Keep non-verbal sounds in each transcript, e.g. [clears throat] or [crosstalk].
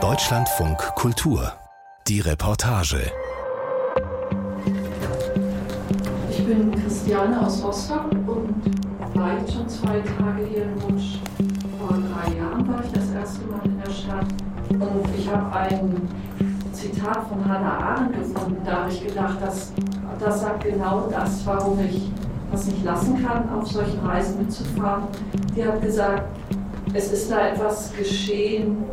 Deutschlandfunk Kultur. Die Reportage. Ich bin Christiane aus Rostock und war jetzt schon zwei Tage hier in Wunsch. Vor drei Jahren war ich das erste Mal in der Stadt und ich habe ein Zitat von Hannah Arendt gefunden. Da habe ich gedacht, das, das sagt genau das, warum ich das nicht lassen kann, auf solchen Reisen mitzufahren. Die hat gesagt, es ist da etwas geschehen,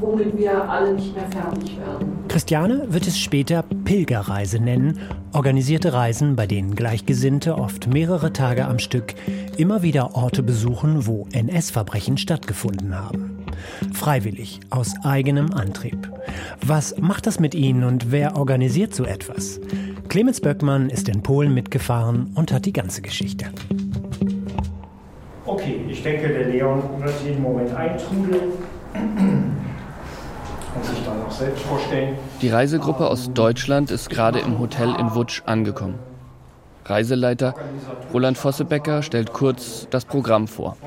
womit wir alle nicht mehr fertig werden. Christiane wird es später Pilgerreise nennen, organisierte Reisen, bei denen Gleichgesinnte oft mehrere Tage am Stück immer wieder Orte besuchen, wo NS-Verbrechen stattgefunden haben. Freiwillig, aus eigenem Antrieb. Was macht das mit ihnen und wer organisiert so etwas? Clemens Böckmann ist in Polen mitgefahren und hat die ganze Geschichte. Okay, ich denke, der Leon wird jeden Moment eintrudeln [clears throat] und sich dann auch selbst vorstellen. Die Reisegruppe aus Deutschland ist gerade im Hotel in Wutsch angekommen. Reiseleiter Roland Vossebecker stellt kurz das Programm vor.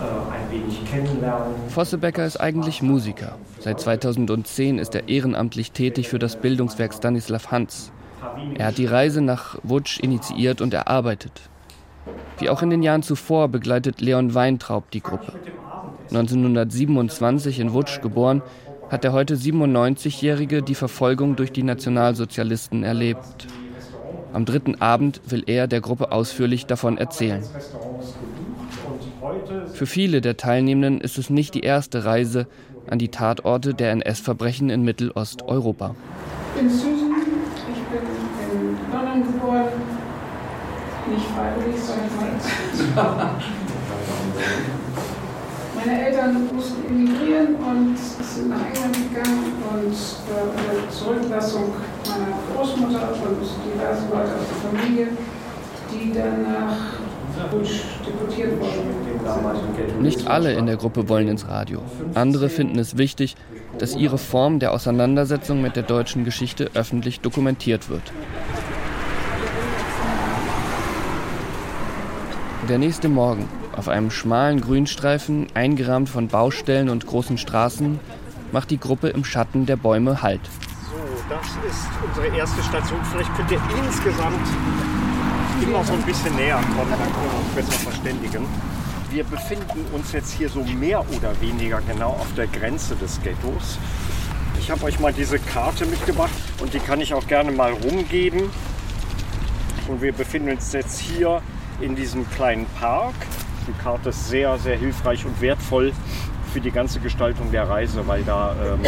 Äh, Vossebecker ist eigentlich Musiker. Seit 2010 ist er ehrenamtlich tätig für das Bildungswerk Stanislav Hans. Er hat die Reise nach Wutsch initiiert und erarbeitet. Wie auch in den Jahren zuvor begleitet Leon Weintraub die Gruppe. 1927 in Wutsch geboren, hat der heute 97-Jährige die Verfolgung durch die Nationalsozialisten erlebt. Am dritten Abend will er der Gruppe ausführlich davon erzählen. Für viele der Teilnehmenden ist es nicht die erste Reise an die Tatorte der NS-Verbrechen in Mittelosteuropa. Ich bin Susan, ich bin in London geboren, nicht freiwillig, sondern Meine Eltern mussten emigrieren und sind nach England gegangen und äh, der Zurücklassung meiner Großmutter und diverse Leute aus der Familie, die dann nach. Nicht alle in der Gruppe wollen ins Radio. Andere finden es wichtig, dass ihre Form der Auseinandersetzung mit der deutschen Geschichte öffentlich dokumentiert wird. Der nächste Morgen, auf einem schmalen Grünstreifen, eingerahmt von Baustellen und großen Straßen, macht die Gruppe im Schatten der Bäume Halt. So, das ist unsere erste Station. Vielleicht könnt ihr insgesamt immer so ein bisschen näher kommen, dann können wir uns besser verständigen. Wir befinden uns jetzt hier so mehr oder weniger genau auf der Grenze des Ghettos. Ich habe euch mal diese Karte mitgebracht und die kann ich auch gerne mal rumgeben. Und wir befinden uns jetzt hier in diesem kleinen Park. Die Karte ist sehr, sehr hilfreich und wertvoll für die ganze Gestaltung der Reise, weil da ähm,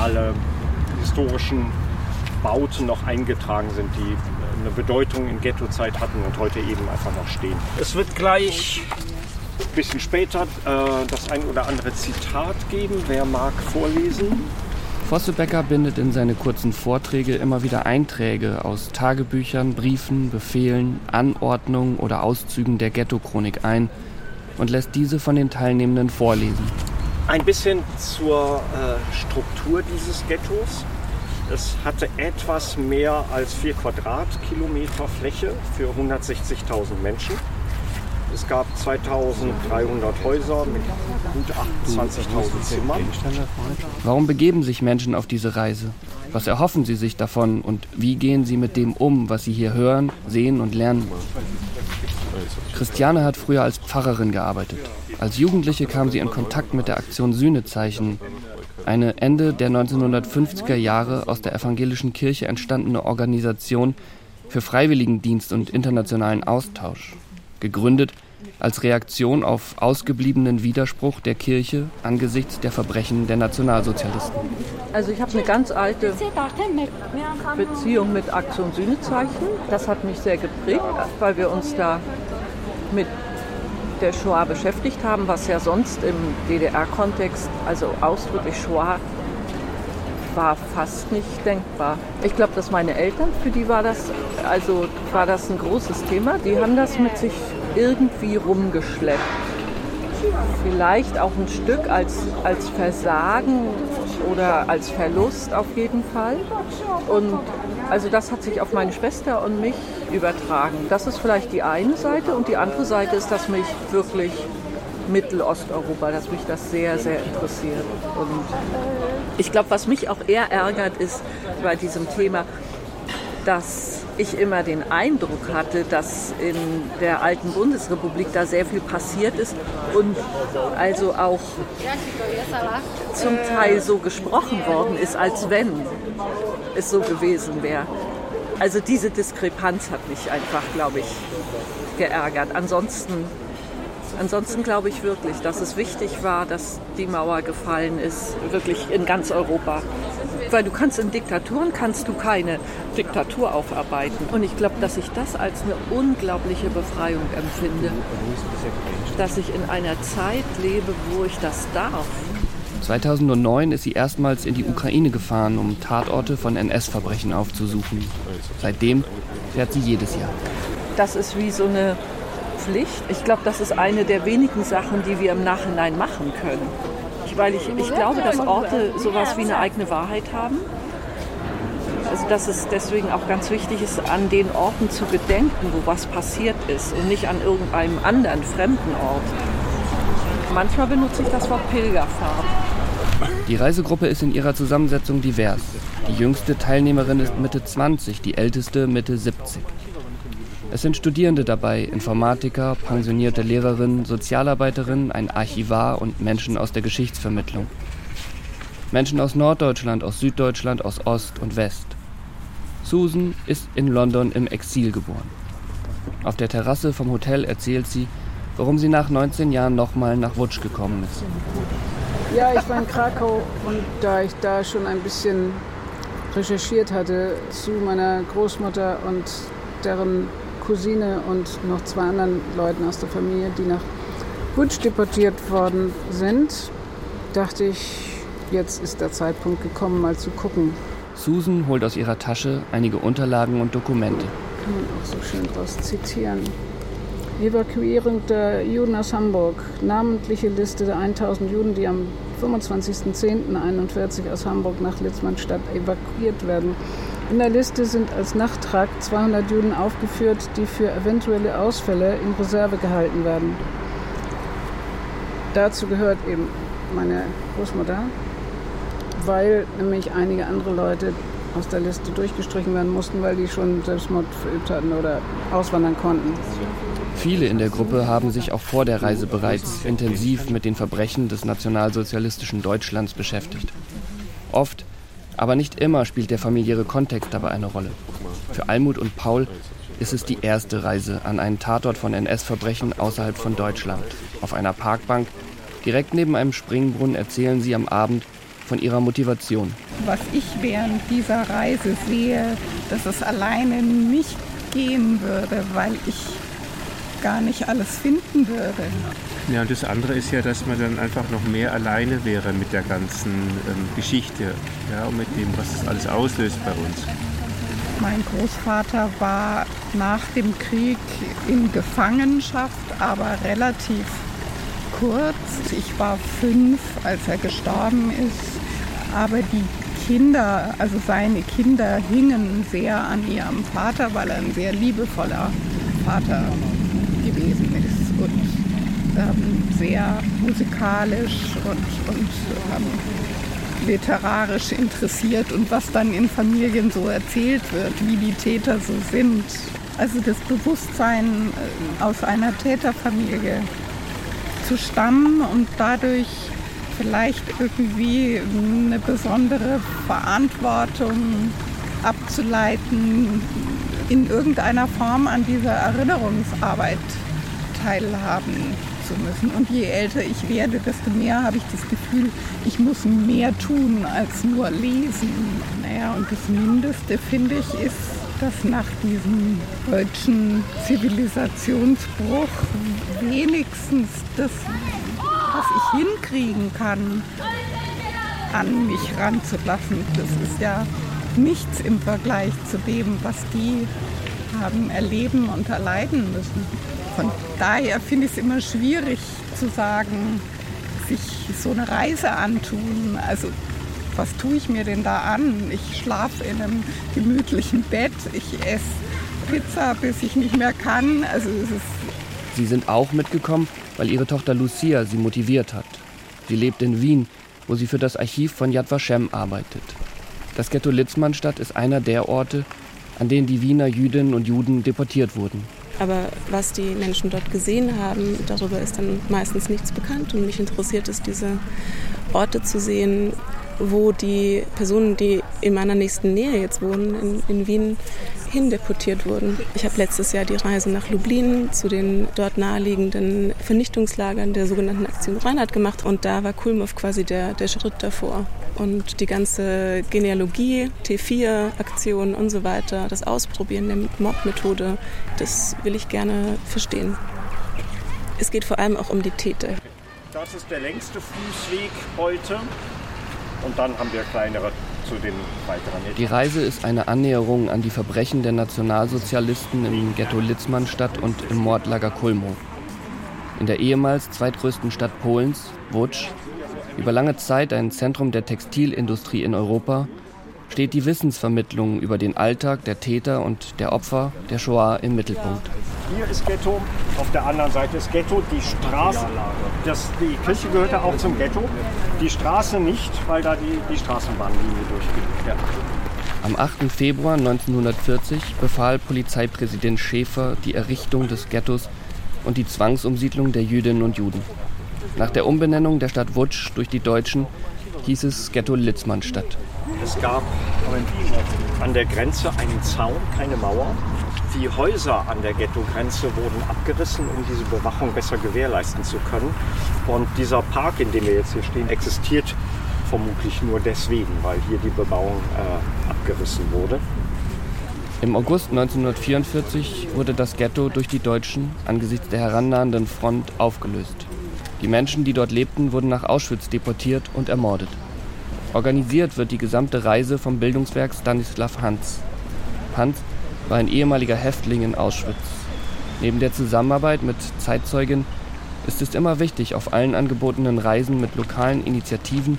alle historischen Bauten noch eingetragen sind, die eine Bedeutung in Ghettozeit hatten und heute eben einfach noch stehen. Es wird gleich ein bisschen später äh, das ein oder andere Zitat geben. Wer mag vorlesen? Vossebecker bindet in seine kurzen Vorträge immer wieder Einträge aus Tagebüchern, Briefen, Befehlen, Anordnungen oder Auszügen der Ghetto-Chronik ein und lässt diese von den Teilnehmenden vorlesen. Ein bisschen zur äh, Struktur dieses Ghettos. Es hatte etwas mehr als 4 Quadratkilometer Fläche für 160.000 Menschen. Es gab 2300 Häuser mit gut 28.000 Zimmern. Warum begeben sich Menschen auf diese Reise? Was erhoffen sie sich davon und wie gehen sie mit dem um, was sie hier hören, sehen und lernen? Christiane hat früher als Pfarrerin gearbeitet. Als Jugendliche kam sie in Kontakt mit der Aktion Sühnezeichen, eine Ende der 1950er Jahre aus der evangelischen Kirche entstandene Organisation für Freiwilligendienst und internationalen Austausch, gegründet als Reaktion auf ausgebliebenen Widerspruch der Kirche angesichts der Verbrechen der Nationalsozialisten. Also ich habe eine ganz alte Beziehung mit Aktion Sühnezeichen. Das hat mich sehr geprägt, weil wir uns da mit der Shoah beschäftigt haben, was ja sonst im DDR-Kontext, also ausdrücklich Shoah, war fast nicht denkbar. Ich glaube, dass meine Eltern, für die war das, also war das ein großes Thema. Die haben das mit sich irgendwie rumgeschleppt. Vielleicht auch ein Stück als, als Versagen oder als Verlust auf jeden Fall. Und also das hat sich auf meine Schwester und mich übertragen. Das ist vielleicht die eine Seite und die andere Seite ist, dass mich wirklich Mittelosteuropa, dass mich das sehr, sehr interessiert. Und ich glaube, was mich auch eher ärgert, ist bei diesem Thema, dass ich immer den Eindruck hatte, dass in der alten Bundesrepublik da sehr viel passiert ist und also auch zum Teil so gesprochen worden ist, als wenn es so gewesen wäre. Also diese Diskrepanz hat mich einfach, glaube ich, geärgert. Ansonsten, ansonsten glaube ich wirklich, dass es wichtig war, dass die Mauer gefallen ist, wirklich in ganz Europa. Weil du kannst in Diktaturen kannst du keine Diktatur aufarbeiten. Und ich glaube, dass ich das als eine unglaubliche Befreiung empfinde. Dass ich in einer Zeit lebe, wo ich das darf. 2009 ist sie erstmals in die Ukraine gefahren, um Tatorte von NS-Verbrechen aufzusuchen. Seitdem fährt sie jedes Jahr. Das ist wie so eine Pflicht. Ich glaube, das ist eine der wenigen Sachen, die wir im Nachhinein machen können. Weil ich, ich glaube, dass Orte sowas wie eine eigene Wahrheit haben. Also dass es deswegen auch ganz wichtig ist, an den Orten zu gedenken, wo was passiert ist und nicht an irgendeinem anderen fremden Ort. Manchmal benutze ich das Wort Pilgerfahrt. Die Reisegruppe ist in ihrer Zusammensetzung divers. Die jüngste Teilnehmerin ist Mitte 20, die älteste Mitte 70. Es sind Studierende dabei, Informatiker, pensionierte Lehrerinnen, Sozialarbeiterinnen, ein Archivar und Menschen aus der Geschichtsvermittlung. Menschen aus Norddeutschland, aus Süddeutschland, aus Ost und West. Susan ist in London im Exil geboren. Auf der Terrasse vom Hotel erzählt sie, warum sie nach 19 Jahren nochmal nach Wutsch gekommen ist. Ja, ich war in Krakau und da ich da schon ein bisschen recherchiert hatte zu meiner Großmutter und deren Cousine und noch zwei anderen Leuten aus der Familie, die nach Wutsch deportiert worden sind, dachte ich, jetzt ist der Zeitpunkt gekommen, mal zu gucken. Susan holt aus ihrer Tasche einige Unterlagen und Dokumente. Kann man auch so schön draus zitieren. Evakuierung der Juden aus Hamburg. Namentliche Liste der 1000 Juden, die am 25.10.41 aus Hamburg nach Litzmannstadt evakuiert werden. In der Liste sind als Nachtrag 200 Juden aufgeführt, die für eventuelle Ausfälle in Reserve gehalten werden. Dazu gehört eben meine Großmutter, weil nämlich einige andere Leute aus der Liste durchgestrichen werden mussten, weil die schon Selbstmord verübt hatten oder auswandern konnten. Viele in der Gruppe haben sich auch vor der Reise bereits intensiv mit den Verbrechen des nationalsozialistischen Deutschlands beschäftigt. Oft, aber nicht immer spielt der familiäre Kontext dabei eine Rolle. Für Almut und Paul ist es die erste Reise an einen Tatort von NS-Verbrechen außerhalb von Deutschland. Auf einer Parkbank direkt neben einem Springbrunnen erzählen sie am Abend von ihrer Motivation. Was ich während dieser Reise sehe, dass es alleine nicht gehen würde, weil ich gar nicht alles finden würde. Ja, und das andere ist ja, dass man dann einfach noch mehr alleine wäre mit der ganzen ähm, Geschichte ja, und mit dem, was das alles auslöst bei uns. Mein Großvater war nach dem Krieg in Gefangenschaft, aber relativ kurz. Ich war fünf, als er gestorben ist. Aber die Kinder, also seine Kinder, hingen sehr an ihrem Vater, weil er ein sehr liebevoller Vater und ähm, sehr musikalisch und, und ähm, literarisch interessiert und was dann in Familien so erzählt wird, wie die Täter so sind. Also das Bewusstsein äh, aus einer Täterfamilie zu stammen und dadurch vielleicht irgendwie eine besondere Verantwortung abzuleiten, in irgendeiner Form an dieser Erinnerungsarbeit teilhaben zu müssen. Und je älter ich werde, desto mehr habe ich das Gefühl, ich muss mehr tun als nur lesen. Naja, und das Mindeste, finde ich, ist, dass nach diesem deutschen Zivilisationsbruch wenigstens das, was ich hinkriegen kann, an mich ranzulassen. Das ist ja nichts im Vergleich zu dem, was die haben erleben und erleiden müssen. Von daher finde ich es immer schwierig zu sagen, sich so eine Reise antun. Also was tue ich mir denn da an? Ich schlafe in einem gemütlichen Bett, ich esse Pizza, bis ich nicht mehr kann. Also es ist Sie sind auch mitgekommen, weil ihre Tochter Lucia sie motiviert hat. Sie lebt in Wien, wo sie für das Archiv von Yad Vashem arbeitet. Das Ghetto Litzmannstadt ist einer der Orte, an denen die Wiener Jüdinnen und Juden deportiert wurden. Aber was die Menschen dort gesehen haben, darüber ist dann meistens nichts bekannt. Und mich interessiert es, diese Orte zu sehen, wo die Personen, die in meiner nächsten Nähe jetzt wohnen, in, in Wien, hindeportiert wurden. Ich habe letztes Jahr die Reise nach Lublin zu den dort naheliegenden Vernichtungslagern der sogenannten Aktion Reinhardt gemacht und da war Kulmov quasi der, der Schritt davor. Und die ganze Genealogie, T4-Aktion und so weiter, das Ausprobieren der Mordmethode, das will ich gerne verstehen. Es geht vor allem auch um die Täter. Das ist der längste Fußweg heute. Und dann haben wir kleinere zu den weiteren. Die Reise ist eine Annäherung an die Verbrechen der Nationalsozialisten im Ghetto Litzmannstadt und im Mordlager Kulmo. In der ehemals zweitgrößten Stadt Polens, Łódź, über lange Zeit ein Zentrum der Textilindustrie in Europa, steht die Wissensvermittlung über den Alltag der Täter und der Opfer der Shoah im Mittelpunkt. Hier ist Ghetto, auf der anderen Seite ist Ghetto. Die Straße, das, die Kirche gehörte auch zum Ghetto. Die Straße nicht, weil da die, die Straßenbahnlinie durchgeht. Ja. Am 8. Februar 1940 befahl Polizeipräsident Schäfer die Errichtung des Ghettos und die Zwangsumsiedlung der Jüdinnen und Juden. Nach der Umbenennung der Stadt Wutsch durch die Deutschen hieß es Ghetto Litzmannstadt. Es gab an der Grenze einen Zaun, keine Mauer. Die Häuser an der Ghetto-Grenze wurden abgerissen, um diese Bewachung besser gewährleisten zu können. Und dieser Park, in dem wir jetzt hier stehen, existiert vermutlich nur deswegen, weil hier die Bebauung äh, abgerissen wurde. Im August 1944 wurde das Ghetto durch die Deutschen angesichts der herannahenden Front aufgelöst. Die Menschen, die dort lebten, wurden nach Auschwitz deportiert und ermordet. Organisiert wird die gesamte Reise vom Bildungswerk Stanislav Hans. Hans war ein ehemaliger Häftling in Auschwitz. Neben der Zusammenarbeit mit Zeitzeugen ist es immer wichtig, auf allen angebotenen Reisen mit lokalen Initiativen,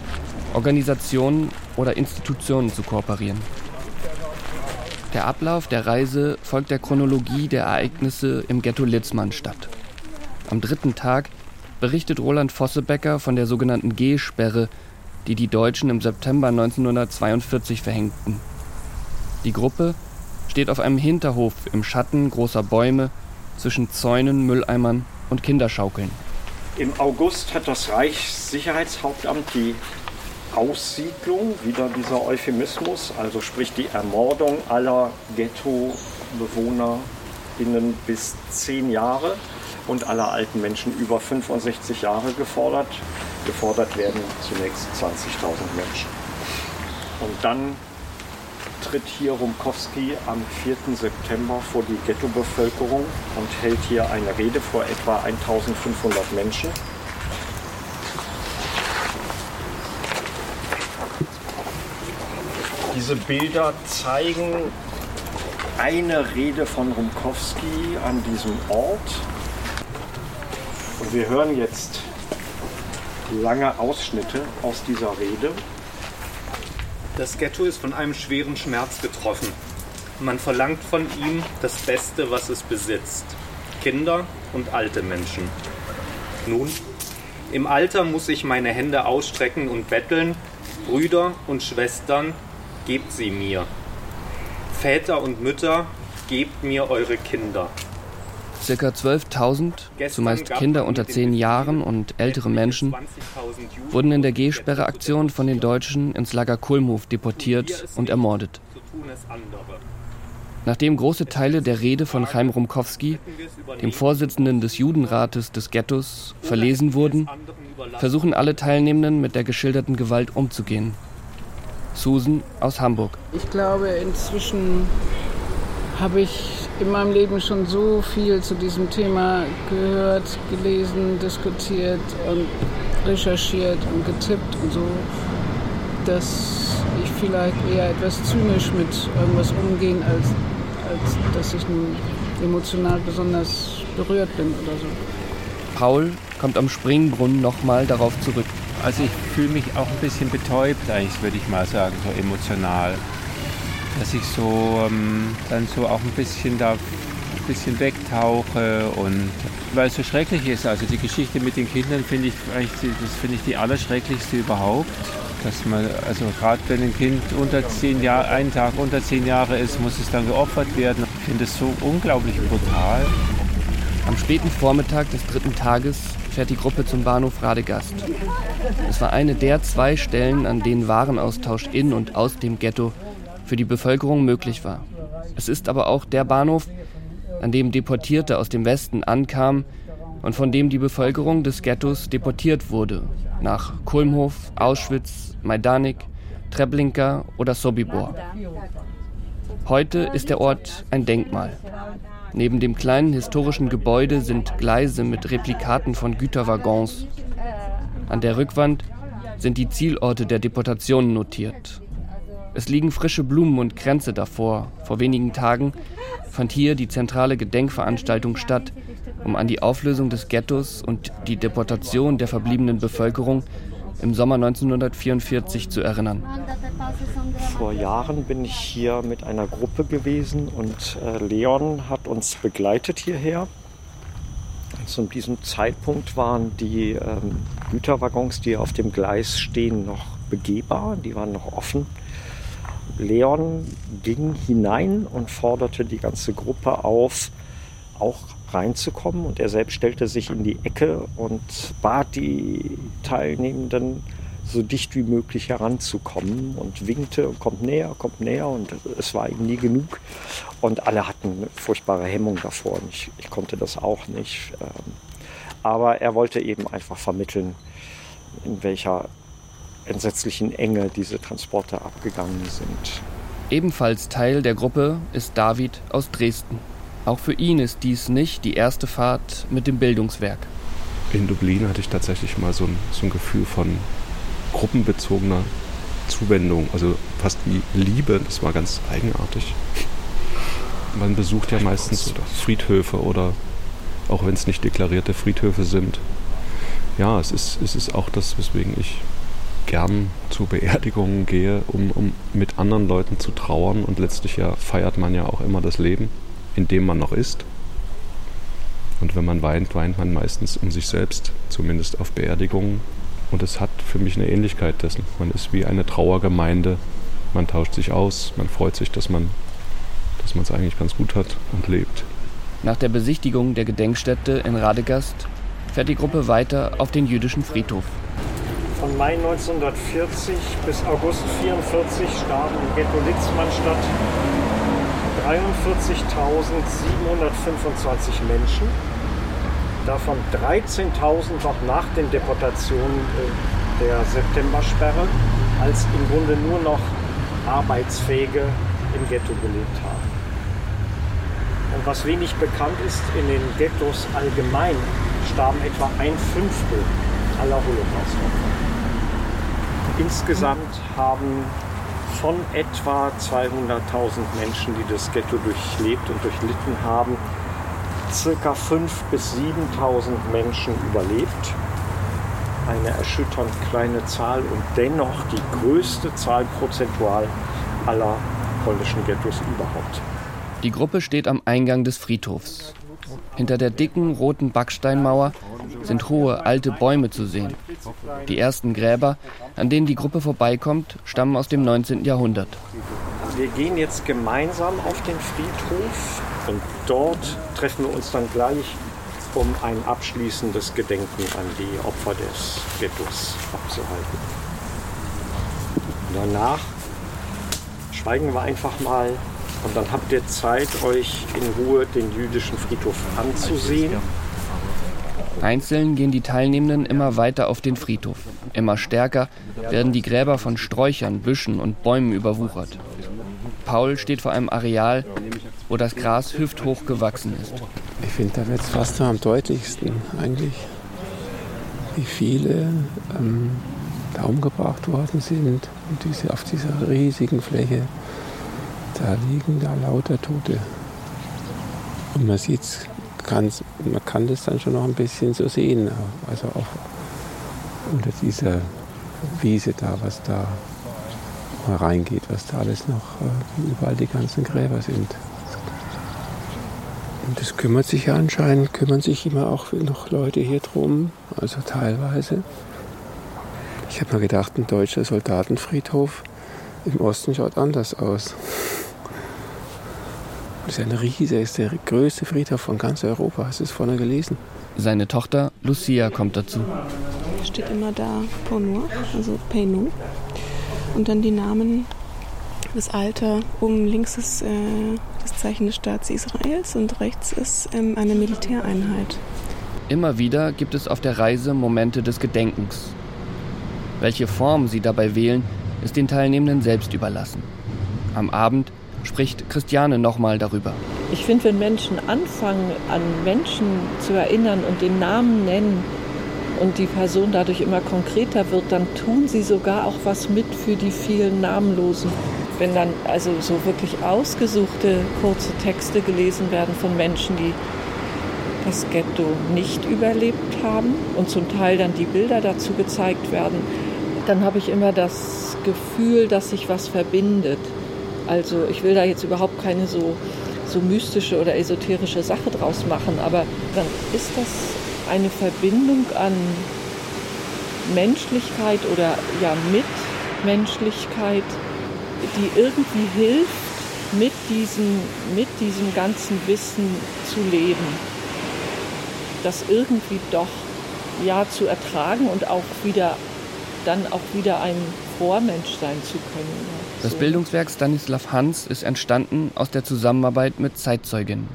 Organisationen oder Institutionen zu kooperieren. Der Ablauf der Reise folgt der Chronologie der Ereignisse im Ghetto Litzmannstadt. Am dritten Tag berichtet Roland Vossebecker von der sogenannten G-Sperre, die die Deutschen im September 1942 verhängten. Die Gruppe steht auf einem Hinterhof im Schatten großer Bäume zwischen Zäunen, Mülleimern und Kinderschaukeln. Im August hat das Reichssicherheitshauptamt die Aussiedlung, wieder dieser Euphemismus, also sprich die Ermordung aller Ghetto-BewohnerInnen bis zehn Jahre und aller alten Menschen über 65 Jahre gefordert. Gefordert werden zunächst 20.000 Menschen. Und dann tritt hier Rumkowski am 4. September vor die Ghettobevölkerung und hält hier eine Rede vor etwa 1500 Menschen. Diese Bilder zeigen eine Rede von Rumkowski an diesem Ort. Und wir hören jetzt lange Ausschnitte aus dieser Rede. Das Ghetto ist von einem schweren Schmerz getroffen. Man verlangt von ihm das Beste, was es besitzt. Kinder und alte Menschen. Nun, im Alter muss ich meine Hände ausstrecken und betteln. Brüder und Schwestern, gebt sie mir. Väter und Mütter, gebt mir eure Kinder. Circa 12.000, zumeist Kinder unter 10 Jahren und ältere Menschen, wurden in der G-Sperre-Aktion von den Deutschen ins Lager Kulmhof deportiert und ermordet. Nachdem große Teile der Rede von Chaim Rumkowski, dem Vorsitzenden des Judenrates des Ghettos, verlesen wurden, versuchen alle Teilnehmenden mit der geschilderten Gewalt umzugehen. Susan aus Hamburg. Ich glaube, inzwischen habe ich in meinem Leben schon so viel zu diesem Thema gehört, gelesen, diskutiert und recherchiert und getippt und so, dass ich vielleicht eher etwas zynisch mit irgendwas umgehen, als, als dass ich nun emotional besonders berührt bin oder so. Paul kommt am Springbrunnen nochmal darauf zurück. Also ich fühle mich auch ein bisschen betäubt eigentlich, würde ich mal sagen, so emotional. Dass ich so ähm, dann so auch ein bisschen da ein bisschen wegtauche und weil es so schrecklich ist. Also die Geschichte mit den Kindern finde ich das finde ich die allerschrecklichste überhaupt. Dass man, also gerade wenn ein Kind unter zehn Jahre, einen Tag unter zehn Jahre ist, muss es dann geopfert werden. Ich finde es so unglaublich brutal. Am späten Vormittag des dritten Tages fährt die Gruppe zum Bahnhof Radegast. Es war eine der zwei Stellen, an denen Warenaustausch in und aus dem Ghetto für die Bevölkerung möglich war. Es ist aber auch der Bahnhof, an dem Deportierte aus dem Westen ankamen und von dem die Bevölkerung des Ghettos deportiert wurde, nach Kulmhof, Auschwitz, Majdanek, Treblinka oder Sobibor. Heute ist der Ort ein Denkmal. Neben dem kleinen historischen Gebäude sind Gleise mit Replikaten von Güterwaggons. An der Rückwand sind die Zielorte der Deportationen notiert. Es liegen frische Blumen und Kränze davor. Vor wenigen Tagen fand hier die zentrale Gedenkveranstaltung statt, um an die Auflösung des Ghettos und die Deportation der verbliebenen Bevölkerung im Sommer 1944 zu erinnern. Vor Jahren bin ich hier mit einer Gruppe gewesen und äh, Leon hat uns begleitet hierher. Zu diesem Zeitpunkt waren die ähm, Güterwaggons, die auf dem Gleis stehen, noch begehbar, die waren noch offen. Leon ging hinein und forderte die ganze Gruppe auf, auch reinzukommen. Und er selbst stellte sich in die Ecke und bat die Teilnehmenden, so dicht wie möglich heranzukommen und winkte, kommt näher, kommt näher. Und es war ihm nie genug. Und alle hatten eine furchtbare Hemmung davor. Und ich, ich konnte das auch nicht. Ähm, aber er wollte eben einfach vermitteln, in welcher entsetzlichen Enge diese Transporte abgegangen sind. Ebenfalls Teil der Gruppe ist David aus Dresden. Auch für ihn ist dies nicht die erste Fahrt mit dem Bildungswerk. In Dublin hatte ich tatsächlich mal so ein, so ein Gefühl von gruppenbezogener Zuwendung, also fast wie Liebe. Das war ganz eigenartig. Man besucht ja meistens Friedhöfe oder auch wenn es nicht deklarierte Friedhöfe sind. Ja, es ist, es ist auch das, weswegen ich gern zu Beerdigungen gehe, um, um mit anderen Leuten zu trauern. Und letztlich ja feiert man ja auch immer das Leben, in dem man noch ist. Und wenn man weint, weint man meistens um sich selbst, zumindest auf Beerdigungen. Und es hat für mich eine Ähnlichkeit dessen. Man ist wie eine Trauergemeinde. Man tauscht sich aus, man freut sich, dass man dass man es eigentlich ganz gut hat und lebt. Nach der Besichtigung der Gedenkstätte in Radegast fährt die Gruppe weiter auf den jüdischen Friedhof. Von Mai 1940 bis August 1944 starben im Ghetto Litzmannstadt 43.725 Menschen, davon 13.000 noch nach den Deportationen äh, der Septembersperre, als im Grunde nur noch Arbeitsfähige im Ghetto gelebt haben. Und was wenig bekannt ist, in den Ghettos allgemein starben etwa ein Fünftel aller Holocaust-Opfer. Insgesamt haben von etwa 200.000 Menschen, die das Ghetto durchlebt und durchlitten haben, circa 5.000 bis 7.000 Menschen überlebt. Eine erschütternd kleine Zahl und dennoch die größte Zahl prozentual aller polnischen Ghettos überhaupt. Die Gruppe steht am Eingang des Friedhofs. Hinter der dicken roten Backsteinmauer sind hohe alte Bäume zu sehen. Die ersten Gräber, an denen die Gruppe vorbeikommt, stammen aus dem 19. Jahrhundert. Wir gehen jetzt gemeinsam auf den Friedhof und dort treffen wir uns dann gleich, um ein abschließendes Gedenken an die Opfer des Ghettos abzuhalten. Danach schweigen wir einfach mal und dann habt ihr Zeit, euch in Ruhe den jüdischen Friedhof anzusehen. Einzeln gehen die Teilnehmenden immer weiter auf den Friedhof. Immer stärker werden die Gräber von Sträuchern, Büschen und Bäumen überwuchert. Paul steht vor einem Areal, wo das Gras hüfthoch gewachsen ist. Ich finde, da wird es fast am deutlichsten eigentlich, wie viele ähm, da umgebracht worden sind und diese, auf dieser riesigen Fläche da liegen da lauter Tote. Und man sieht man kann das dann schon noch ein bisschen so sehen. Also auch unter dieser Wiese da, was da reingeht, was da alles noch, äh, überall die ganzen Gräber sind. Und es kümmert sich ja anscheinend, kümmern sich immer auch noch Leute hier drum, also teilweise. Ich habe mir gedacht, ein deutscher Soldatenfriedhof im Osten schaut anders aus. Das ist ein riesiger, ist der größte Friedhof von ganz Europa. Hast du es vorne gelesen? Seine Tochter Lucia kommt dazu. Steht immer da Ponur, also Peinu. Und dann die Namen, das Alter. Oben links ist äh, das Zeichen des Staats Israels und rechts ist ähm, eine Militäreinheit. Immer wieder gibt es auf der Reise Momente des Gedenkens. Welche Form sie dabei wählen, ist den Teilnehmenden selbst überlassen. Am Abend spricht Christiane nochmal darüber. Ich finde, wenn Menschen anfangen, an Menschen zu erinnern und den Namen nennen und die Person dadurch immer konkreter wird, dann tun sie sogar auch was mit für die vielen Namenlosen. Wenn dann also so wirklich ausgesuchte kurze Texte gelesen werden von Menschen, die das Ghetto nicht überlebt haben und zum Teil dann die Bilder dazu gezeigt werden, dann habe ich immer das Gefühl, dass sich was verbindet. Also ich will da jetzt überhaupt keine so, so mystische oder esoterische Sache draus machen, aber dann ist das eine Verbindung an Menschlichkeit oder ja Mitmenschlichkeit, die irgendwie hilft, mit diesem, mit diesem ganzen Wissen zu leben. Das irgendwie doch ja zu ertragen und auch wieder dann auch wieder ein Vormensch sein zu können. Das Bildungswerk Stanislav Hans ist entstanden aus der Zusammenarbeit mit Zeitzeuginnen.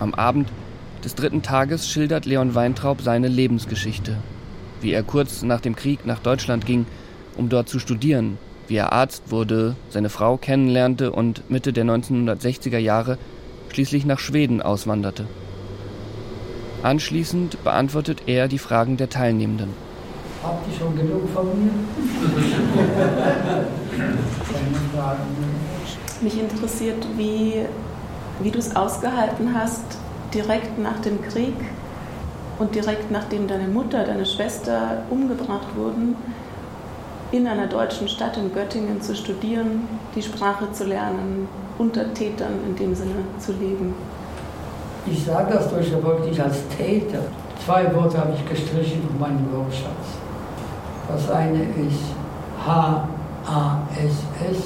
Am Abend des dritten Tages schildert Leon Weintraub seine Lebensgeschichte. Wie er kurz nach dem Krieg nach Deutschland ging, um dort zu studieren, wie er Arzt wurde, seine Frau kennenlernte und Mitte der 1960er Jahre schließlich nach Schweden auswanderte. Anschließend beantwortet er die Fragen der Teilnehmenden. Habt ihr schon genug von mir? Mich interessiert, wie, wie du es ausgehalten hast, direkt nach dem Krieg und direkt nachdem deine Mutter, deine Schwester umgebracht wurden, in einer deutschen Stadt in Göttingen zu studieren, die Sprache zu lernen, unter Tätern in dem Sinne zu leben. Ich sage das deutsche Wort nicht als Täter. Zwei Worte habe ich gestrichen von meinem Wortschatz. Das eine ist H-A-S-S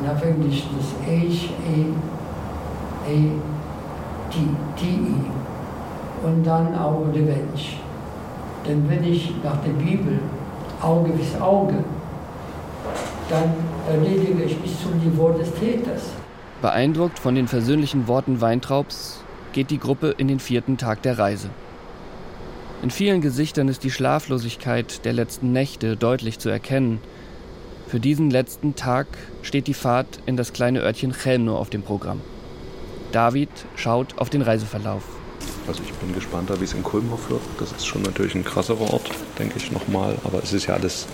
und auf Englisch das H-E-E-T-I und dann auch Revenge. Denn wenn ich nach der Bibel Auge bis Auge, dann erledige ich bis zum Niveau des Täters. Beeindruckt von den versöhnlichen Worten Weintraubs geht die Gruppe in den vierten Tag der Reise. In vielen Gesichtern ist die Schlaflosigkeit der letzten Nächte deutlich zu erkennen. Für diesen letzten Tag steht die Fahrt in das kleine Örtchen Chelmno auf dem Programm. David schaut auf den Reiseverlauf. Also ich bin gespannter, wie es in Kulmhof wird. Das ist schon natürlich ein krasserer Ort, denke ich nochmal. Aber es ist ja alles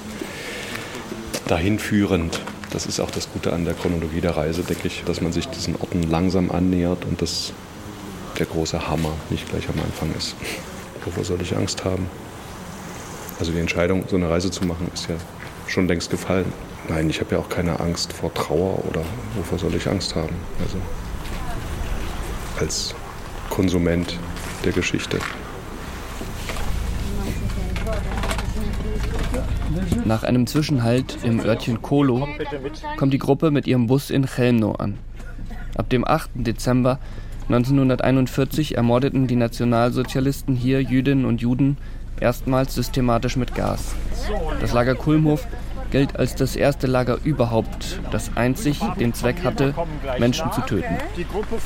dahinführend. Das ist auch das Gute an der Chronologie der Reise, denke ich, dass man sich diesen Orten langsam annähert und dass der große Hammer nicht gleich am Anfang ist. Wovor soll ich Angst haben? Also die Entscheidung, so eine Reise zu machen, ist ja schon längst gefallen. Nein, ich habe ja auch keine Angst vor Trauer oder wovor soll ich Angst haben? Also als Konsument der Geschichte. Nach einem Zwischenhalt im Örtchen Kolo kommt die Gruppe mit ihrem Bus in Chelmno an. Ab dem 8. Dezember 1941 ermordeten die Nationalsozialisten hier Jüdinnen und Juden erstmals systematisch mit Gas. Das Lager Kulmhof gilt als das erste Lager überhaupt, das einzig den Zweck hatte, Menschen zu töten.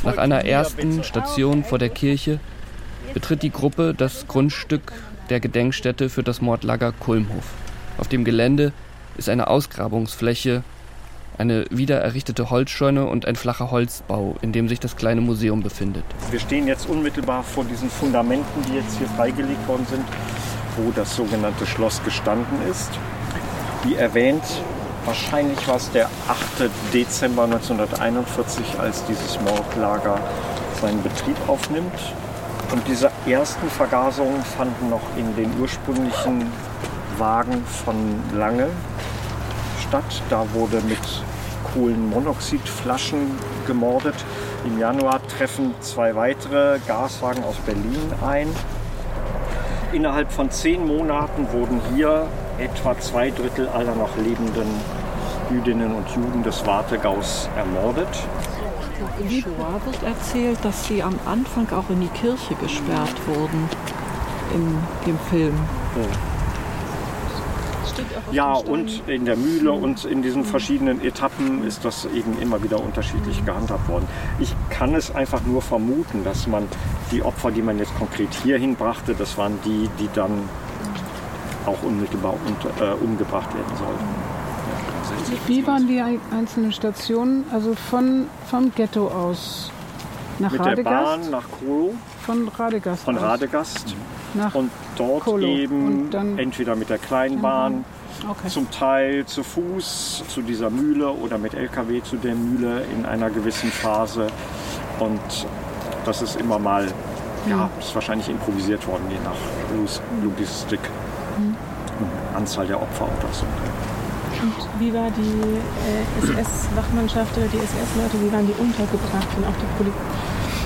Nach einer ersten Station vor der Kirche betritt die Gruppe das Grundstück der Gedenkstätte für das Mordlager Kulmhof. Auf dem Gelände ist eine Ausgrabungsfläche eine wiedererrichtete Holzscheune und ein flacher Holzbau, in dem sich das kleine Museum befindet. Wir stehen jetzt unmittelbar vor diesen Fundamenten, die jetzt hier freigelegt worden sind, wo das sogenannte Schloss gestanden ist. Wie erwähnt, wahrscheinlich war es der 8. Dezember 1941, als dieses Mordlager seinen Betrieb aufnimmt. Und diese ersten Vergasungen fanden noch in den ursprünglichen Wagen von Lange statt. Da wurde mit Kohlenmonoxidflaschen gemordet. Im Januar treffen zwei weitere Gaswagen aus Berlin ein. Innerhalb von zehn Monaten wurden hier etwa zwei Drittel aller noch lebenden Jüdinnen und Juden des Wartegaus ermordet. Im Shoah wird erzählt, dass sie am Anfang auch in die Kirche gesperrt wurden in dem Film. Ja, und in der Mühle und in diesen verschiedenen Etappen ist das eben immer wieder unterschiedlich gehandhabt worden. Ich kann es einfach nur vermuten, dass man die Opfer, die man jetzt konkret hierhin brachte, das waren die, die dann auch unmittelbar und, äh, umgebracht werden sollten. Wie waren die einzelnen Stationen, also von, vom Ghetto aus nach Mit Radegast? der Bahn nach Kolo, Von Radegast von. Radegast Nach und dort Kolo. eben Und dann- entweder mit der Kleinbahn, Okay. zum Teil zu Fuß zu dieser Mühle oder mit LKW zu der Mühle in einer gewissen Phase. Und das ist immer mal, ja, ist wahrscheinlich improvisiert worden, je nach Log- Logistik, Mhm. Anzahl der Opfer oder so. Und wie war die äh, SS-Wachmannschaft oder die SS-Leute, wie waren die untergebracht und auch die Polizei?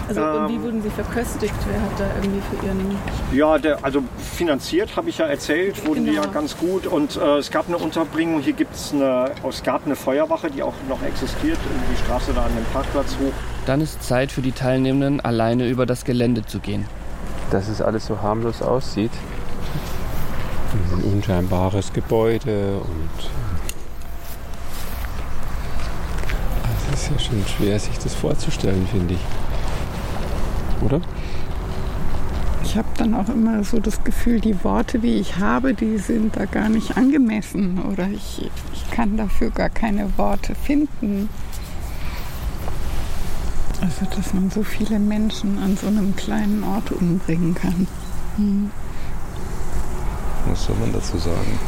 Also und wie Ähm. wurden sie verköstigt? Wer hat da irgendwie für ihren... Ja, der, also finanziert habe ich ja erzählt, wurden die Genau. ja ganz gut. Und äh, es gab eine Unterbringung. Hier gibt's eine, es gab eine Feuerwache, die auch noch existiert, die Straße da an dem Parkplatz hoch. Dann ist Zeit für die Teilnehmenden, alleine über das Gelände zu gehen. Dass es alles so harmlos aussieht. Ein unscheinbares Gebäude und. äh, Es ist ja schon schwer, sich das vorzustellen, finde ich. Oder? Ich habe dann auch immer so das Gefühl, die Worte, die ich habe, die sind da gar nicht angemessen oder ich, ich kann dafür gar keine Worte finden. Also, dass man so viele Menschen an so einem kleinen Ort umbringen kann. Hm. Was soll man dazu sagen?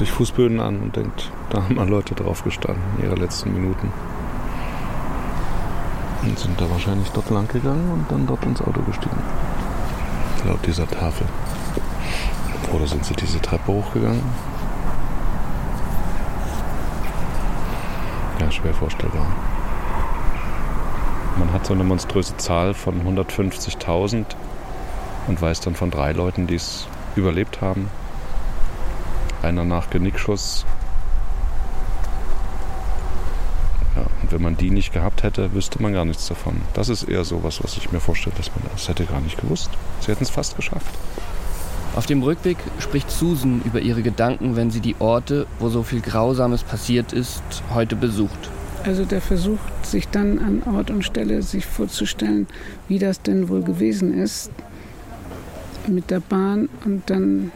Sich Fußböden an und denkt, da haben mal Leute drauf gestanden in ihre letzten Minuten. Und sind da wahrscheinlich dort lang gegangen und dann dort ins Auto gestiegen. Laut dieser Tafel. Oder sind sie diese Treppe hochgegangen? Ja, schwer vorstellbar. Man hat so eine monströse Zahl von 150.000 und weiß dann von drei Leuten, die es überlebt haben. Einer nach Genickschuss. Ja, und wenn man die nicht gehabt hätte, wüsste man gar nichts davon. Das ist eher sowas, was ich mir vorstelle, dass man das hätte gar nicht gewusst. Sie hätten es fast geschafft. Auf dem Rückweg spricht Susan über ihre Gedanken, wenn sie die Orte, wo so viel Grausames passiert ist, heute besucht. Also der Versuch, sich dann an Ort und Stelle sich vorzustellen, wie das denn wohl gewesen ist, mit der Bahn und dann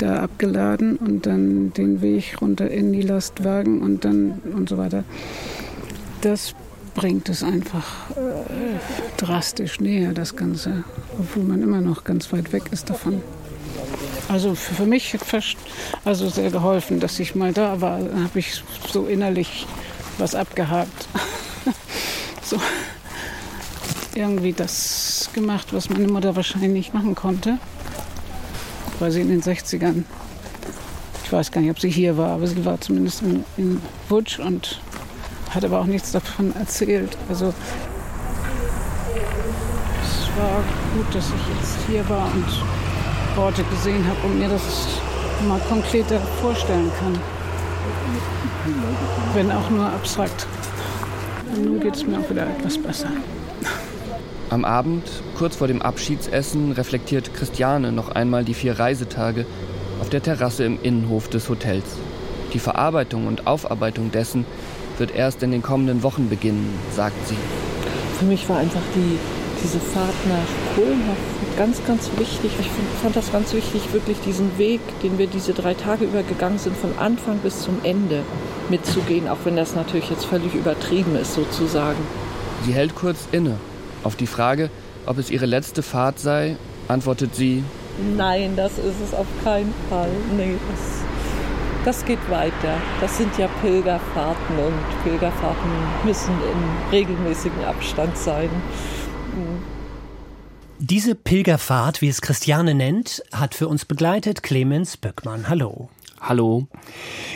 da abgeladen und dann den Weg runter in die Lastwagen und dann und so weiter. Das bringt es einfach äh, drastisch näher, das Ganze, obwohl man immer noch ganz weit weg ist davon. Also für mich hat fast also sehr geholfen, dass ich mal da war. Dann habe ich so innerlich was abgehakt. [laughs] so irgendwie das gemacht, was meine Mutter wahrscheinlich nicht machen konnte, weil sie in den 60ern, ich weiß gar nicht, ob sie hier war, aber sie war zumindest in, in Wutsch und hat aber auch nichts davon erzählt. Also es war gut, dass ich jetzt hier war und Orte gesehen habe und mir das mal konkreter vorstellen kann. Wenn auch nur abstrakt. Und nun geht es mir auch wieder etwas besser. Am Abend, kurz vor dem Abschiedsessen, reflektiert Christiane noch einmal die vier Reisetage auf der Terrasse im Innenhof des Hotels. Die Verarbeitung und Aufarbeitung dessen wird erst in den kommenden Wochen beginnen, sagt sie. Für mich war einfach die, diese Fahrt nach Kohlenhof ganz, ganz wichtig. Ich fand das ganz wichtig, wirklich diesen Weg, den wir diese drei Tage über gegangen sind, von Anfang bis zum Ende mitzugehen, auch wenn das natürlich jetzt völlig übertrieben ist, sozusagen. Sie hält kurz inne. Auf die Frage, ob es ihre letzte Fahrt sei, antwortet sie, Nein, das ist es auf keinen Fall. Nee, das, das geht weiter. Das sind ja Pilgerfahrten und Pilgerfahrten müssen in regelmäßigem Abstand sein. Mhm. Diese Pilgerfahrt, wie es Christiane nennt, hat für uns begleitet Clemens Böckmann. Hallo. Hallo.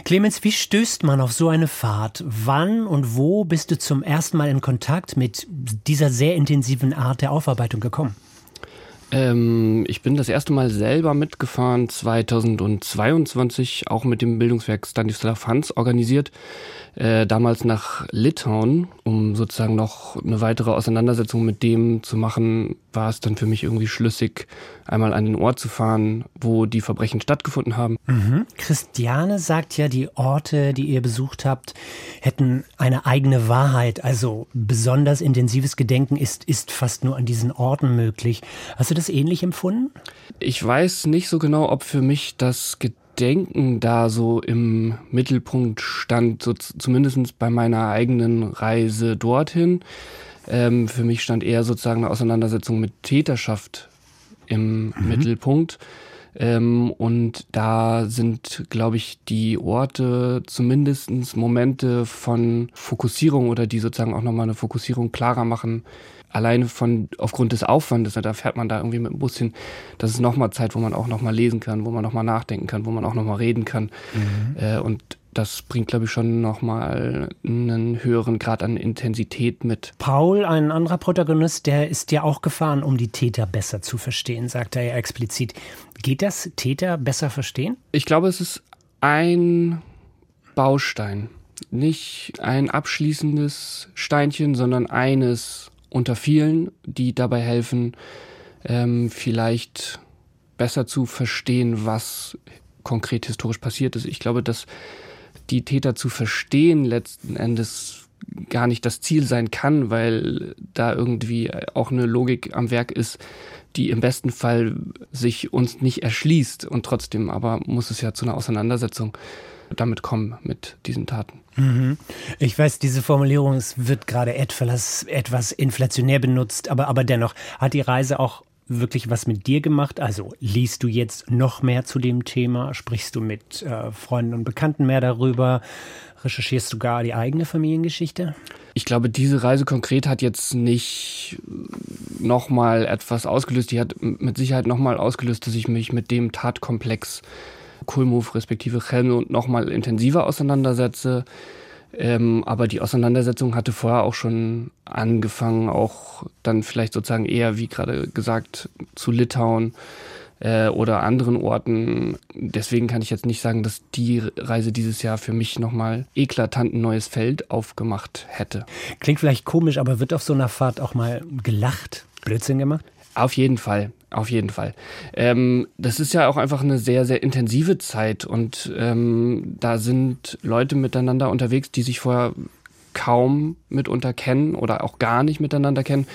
Clemens, wie stößt man auf so eine Fahrt? Wann und wo bist du zum ersten Mal in Kontakt mit dieser sehr intensiven Art der Aufarbeitung gekommen? Ähm, ich bin das erste Mal selber mitgefahren 2022, auch mit dem Bildungswerk Stanislav Hans organisiert äh, damals nach Litauen, um sozusagen noch eine weitere Auseinandersetzung mit dem zu machen, war es dann für mich irgendwie schlüssig, einmal an den Ort zu fahren, wo die Verbrechen stattgefunden haben. Mhm. Christiane sagt ja, die Orte, die ihr besucht habt, hätten eine eigene Wahrheit. Also besonders intensives Gedenken ist, ist fast nur an diesen Orten möglich. Hast du das ähnlich empfunden? Ich weiß nicht so genau, ob für mich das Gedenken Denken da so im Mittelpunkt stand, so zumindest bei meiner eigenen Reise dorthin. Ähm, für mich stand eher sozusagen eine Auseinandersetzung mit Täterschaft im mhm. Mittelpunkt. Ähm, und da sind, glaube ich, die Orte zumindest Momente von Fokussierung oder die sozusagen auch nochmal eine Fokussierung klarer machen, alleine von aufgrund des Aufwandes, da fährt man da irgendwie mit dem Bus hin, das ist nochmal Zeit, wo man auch nochmal lesen kann, wo man nochmal nachdenken kann, wo man auch nochmal reden kann. Mhm. Äh, und das bringt, glaube ich, schon nochmal einen höheren Grad an Intensität mit. Paul, ein anderer Protagonist, der ist ja auch gefahren, um die Täter besser zu verstehen, sagt er ja explizit. Geht das Täter besser verstehen? Ich glaube, es ist ein Baustein. Nicht ein abschließendes Steinchen, sondern eines unter vielen, die dabei helfen, ähm, vielleicht besser zu verstehen, was konkret historisch passiert ist. Ich glaube, dass die Täter zu verstehen letzten Endes gar nicht das Ziel sein kann, weil da irgendwie auch eine Logik am Werk ist, die im besten Fall sich uns nicht erschließt und trotzdem aber muss es ja zu einer Auseinandersetzung damit kommen mit diesen Taten. Mhm. Ich weiß, diese Formulierung es wird gerade etwas, etwas inflationär benutzt, aber, aber dennoch hat die Reise auch wirklich was mit dir gemacht? Also liest du jetzt noch mehr zu dem Thema? Sprichst du mit äh, Freunden und Bekannten mehr darüber? Recherchierst du gar die eigene Familiengeschichte? Ich glaube, diese Reise konkret hat jetzt nicht nochmal etwas ausgelöst. Die hat mit Sicherheit nochmal ausgelöst, dass ich mich mit dem Tatkomplex Kulmhof respektive Chelmund nochmal intensiver auseinandersetze. Ähm, aber die Auseinandersetzung hatte vorher auch schon angefangen, auch dann vielleicht sozusagen eher, wie gerade gesagt, zu Litauen äh, oder anderen Orten. Deswegen kann ich jetzt nicht sagen, dass die Reise dieses Jahr für mich nochmal eklatant ein neues Feld aufgemacht hätte. Klingt vielleicht komisch, aber wird auf so einer Fahrt auch mal gelacht, Blödsinn gemacht? Auf jeden Fall. Auf jeden Fall. Ähm, das ist ja auch einfach eine sehr, sehr intensive Zeit und ähm, da sind Leute miteinander unterwegs, die sich vorher kaum mitunter kennen oder auch gar nicht miteinander kennen.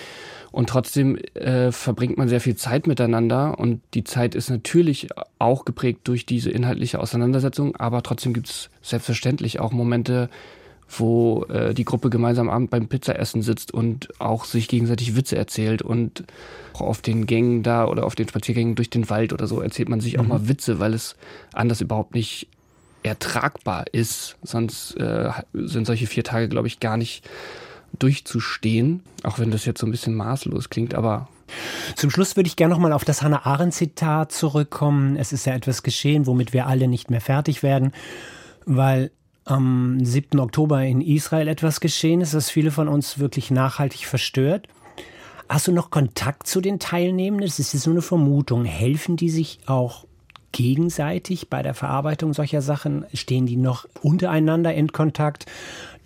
Und trotzdem äh, verbringt man sehr viel Zeit miteinander und die Zeit ist natürlich auch geprägt durch diese inhaltliche Auseinandersetzung, aber trotzdem gibt es selbstverständlich auch Momente, wo äh, die Gruppe gemeinsam Abend beim Pizzaessen sitzt und auch sich gegenseitig Witze erzählt und auch auf den Gängen da oder auf den Spaziergängen durch den Wald oder so erzählt man sich mhm. auch mal Witze, weil es anders überhaupt nicht ertragbar ist. Sonst äh, sind solche vier Tage, glaube ich, gar nicht durchzustehen, auch wenn das jetzt so ein bisschen maßlos klingt, aber zum Schluss würde ich gerne noch mal auf das Hannah Arendt Zitat zurückkommen. Es ist ja etwas geschehen, womit wir alle nicht mehr fertig werden, weil am 7. Oktober in Israel etwas geschehen ist, das viele von uns wirklich nachhaltig verstört. Hast du noch Kontakt zu den Teilnehmenden? Das ist jetzt nur eine Vermutung. Helfen die sich auch gegenseitig bei der Verarbeitung solcher Sachen? Stehen die noch untereinander in Kontakt?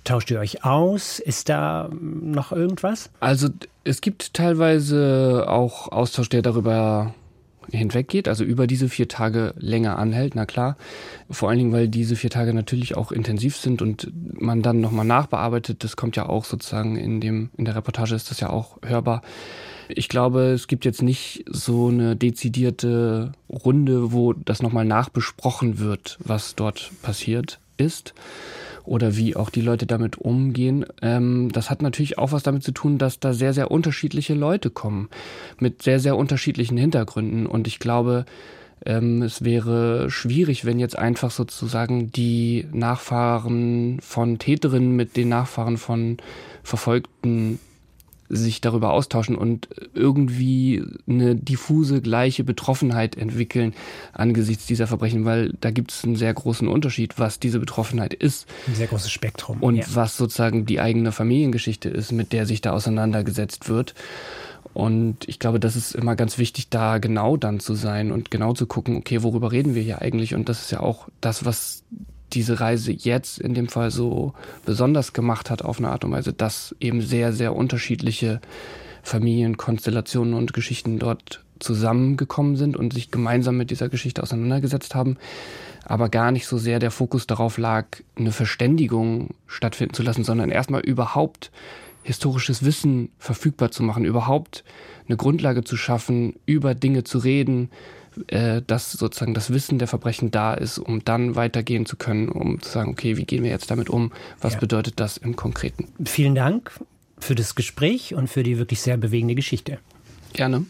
Tauscht ihr euch aus? Ist da noch irgendwas? Also es gibt teilweise auch Austausch, der darüber hinweggeht, also über diese vier Tage länger anhält, na klar. Vor allen Dingen, weil diese vier Tage natürlich auch intensiv sind und man dann nochmal nachbearbeitet. Das kommt ja auch sozusagen in dem, in der Reportage ist das ja auch hörbar. Ich glaube, es gibt jetzt nicht so eine dezidierte Runde, wo das nochmal nachbesprochen wird, was dort passiert ist oder wie auch die Leute damit umgehen. Ähm, das hat natürlich auch was damit zu tun, dass da sehr, sehr unterschiedliche Leute kommen mit sehr, sehr unterschiedlichen Hintergründen. Und ich glaube, ähm, es wäre schwierig, wenn jetzt einfach sozusagen die Nachfahren von Täterinnen mit den Nachfahren von Verfolgten sich darüber austauschen und irgendwie eine diffuse gleiche Betroffenheit entwickeln angesichts dieser Verbrechen, weil da gibt es einen sehr großen Unterschied, was diese Betroffenheit ist. Ein sehr großes Spektrum. Und ja. was sozusagen die eigene Familiengeschichte ist, mit der sich da auseinandergesetzt wird. Und ich glaube, das ist immer ganz wichtig, da genau dann zu sein und genau zu gucken, okay, worüber reden wir hier eigentlich? Und das ist ja auch das, was diese Reise jetzt in dem Fall so besonders gemacht hat auf eine Art und Weise, dass eben sehr, sehr unterschiedliche Familienkonstellationen und Geschichten dort zusammengekommen sind und sich gemeinsam mit dieser Geschichte auseinandergesetzt haben, aber gar nicht so sehr der Fokus darauf lag, eine Verständigung stattfinden zu lassen, sondern erstmal überhaupt historisches Wissen verfügbar zu machen, überhaupt eine Grundlage zu schaffen, über Dinge zu reden, äh, dass sozusagen das Wissen der Verbrechen da ist, um dann weitergehen zu können, um zu sagen, okay, wie gehen wir jetzt damit um? Was ja. bedeutet das im Konkreten? Vielen Dank für das Gespräch und für die wirklich sehr bewegende Geschichte. Gerne.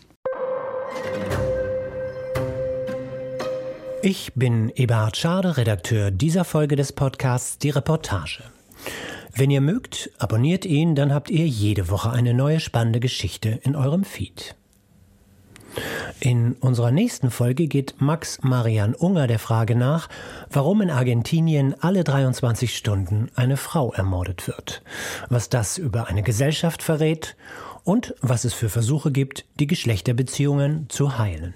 Ich bin Eberhard Schade, Redakteur dieser Folge des Podcasts Die Reportage. Wenn ihr mögt, abonniert ihn, dann habt ihr jede Woche eine neue spannende Geschichte in eurem Feed. In unserer nächsten Folge geht Max Marian Unger der Frage nach, warum in Argentinien alle 23 Stunden eine Frau ermordet wird, was das über eine Gesellschaft verrät und was es für Versuche gibt, die Geschlechterbeziehungen zu heilen.